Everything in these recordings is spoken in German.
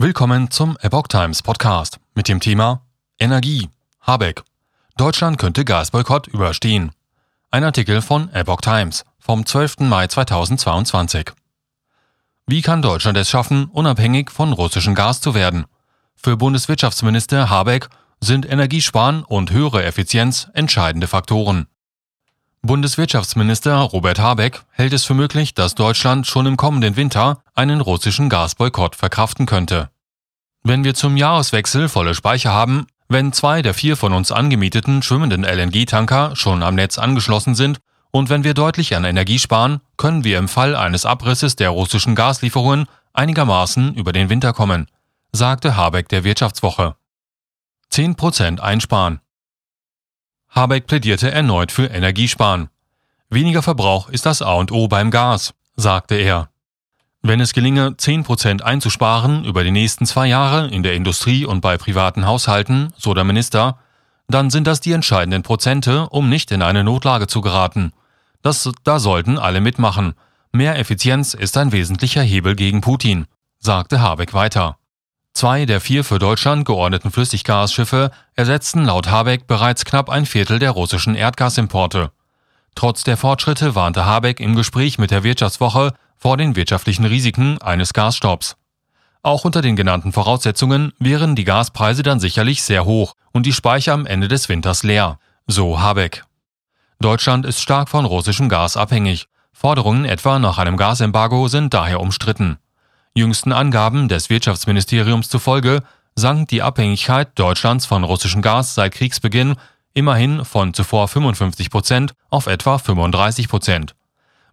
Willkommen zum Epoch Times Podcast mit dem Thema Energie. Habeck. Deutschland könnte Gasboykott überstehen. Ein Artikel von Epoch Times vom 12. Mai 2022. Wie kann Deutschland es schaffen, unabhängig von russischem Gas zu werden? Für Bundeswirtschaftsminister Habeck sind Energiesparen und höhere Effizienz entscheidende Faktoren. Bundeswirtschaftsminister Robert Habeck hält es für möglich, dass Deutschland schon im kommenden Winter einen russischen Gasboykott verkraften könnte. Wenn wir zum Jahreswechsel volle Speicher haben, wenn zwei der vier von uns angemieteten schwimmenden LNG-Tanker schon am Netz angeschlossen sind und wenn wir deutlich an Energie sparen, können wir im Fall eines Abrisses der russischen Gaslieferungen einigermaßen über den Winter kommen, sagte Habeck der Wirtschaftswoche. 10% einsparen. Habeck plädierte erneut für Energiesparen. Weniger Verbrauch ist das A und O beim Gas, sagte er. Wenn es gelinge, 10% einzusparen über die nächsten zwei Jahre in der Industrie und bei privaten Haushalten, so der Minister, dann sind das die entscheidenden Prozente, um nicht in eine Notlage zu geraten. Das, da sollten alle mitmachen. Mehr Effizienz ist ein wesentlicher Hebel gegen Putin, sagte Habeck weiter. Zwei der vier für Deutschland geordneten Flüssiggasschiffe ersetzten laut Habeck bereits knapp ein Viertel der russischen Erdgasimporte. Trotz der Fortschritte warnte Habeck im Gespräch mit der Wirtschaftswoche vor den wirtschaftlichen Risiken eines Gasstopps. Auch unter den genannten Voraussetzungen wären die Gaspreise dann sicherlich sehr hoch und die Speicher am Ende des Winters leer, so Habeck. Deutschland ist stark von russischem Gas abhängig. Forderungen etwa nach einem Gasembargo sind daher umstritten. Jüngsten Angaben des Wirtschaftsministeriums zufolge sank die Abhängigkeit Deutschlands von russischem Gas seit Kriegsbeginn immerhin von zuvor 55 Prozent auf etwa 35 Prozent.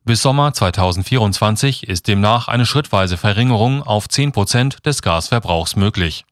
Bis Sommer 2024 ist demnach eine schrittweise Verringerung auf 10 Prozent des Gasverbrauchs möglich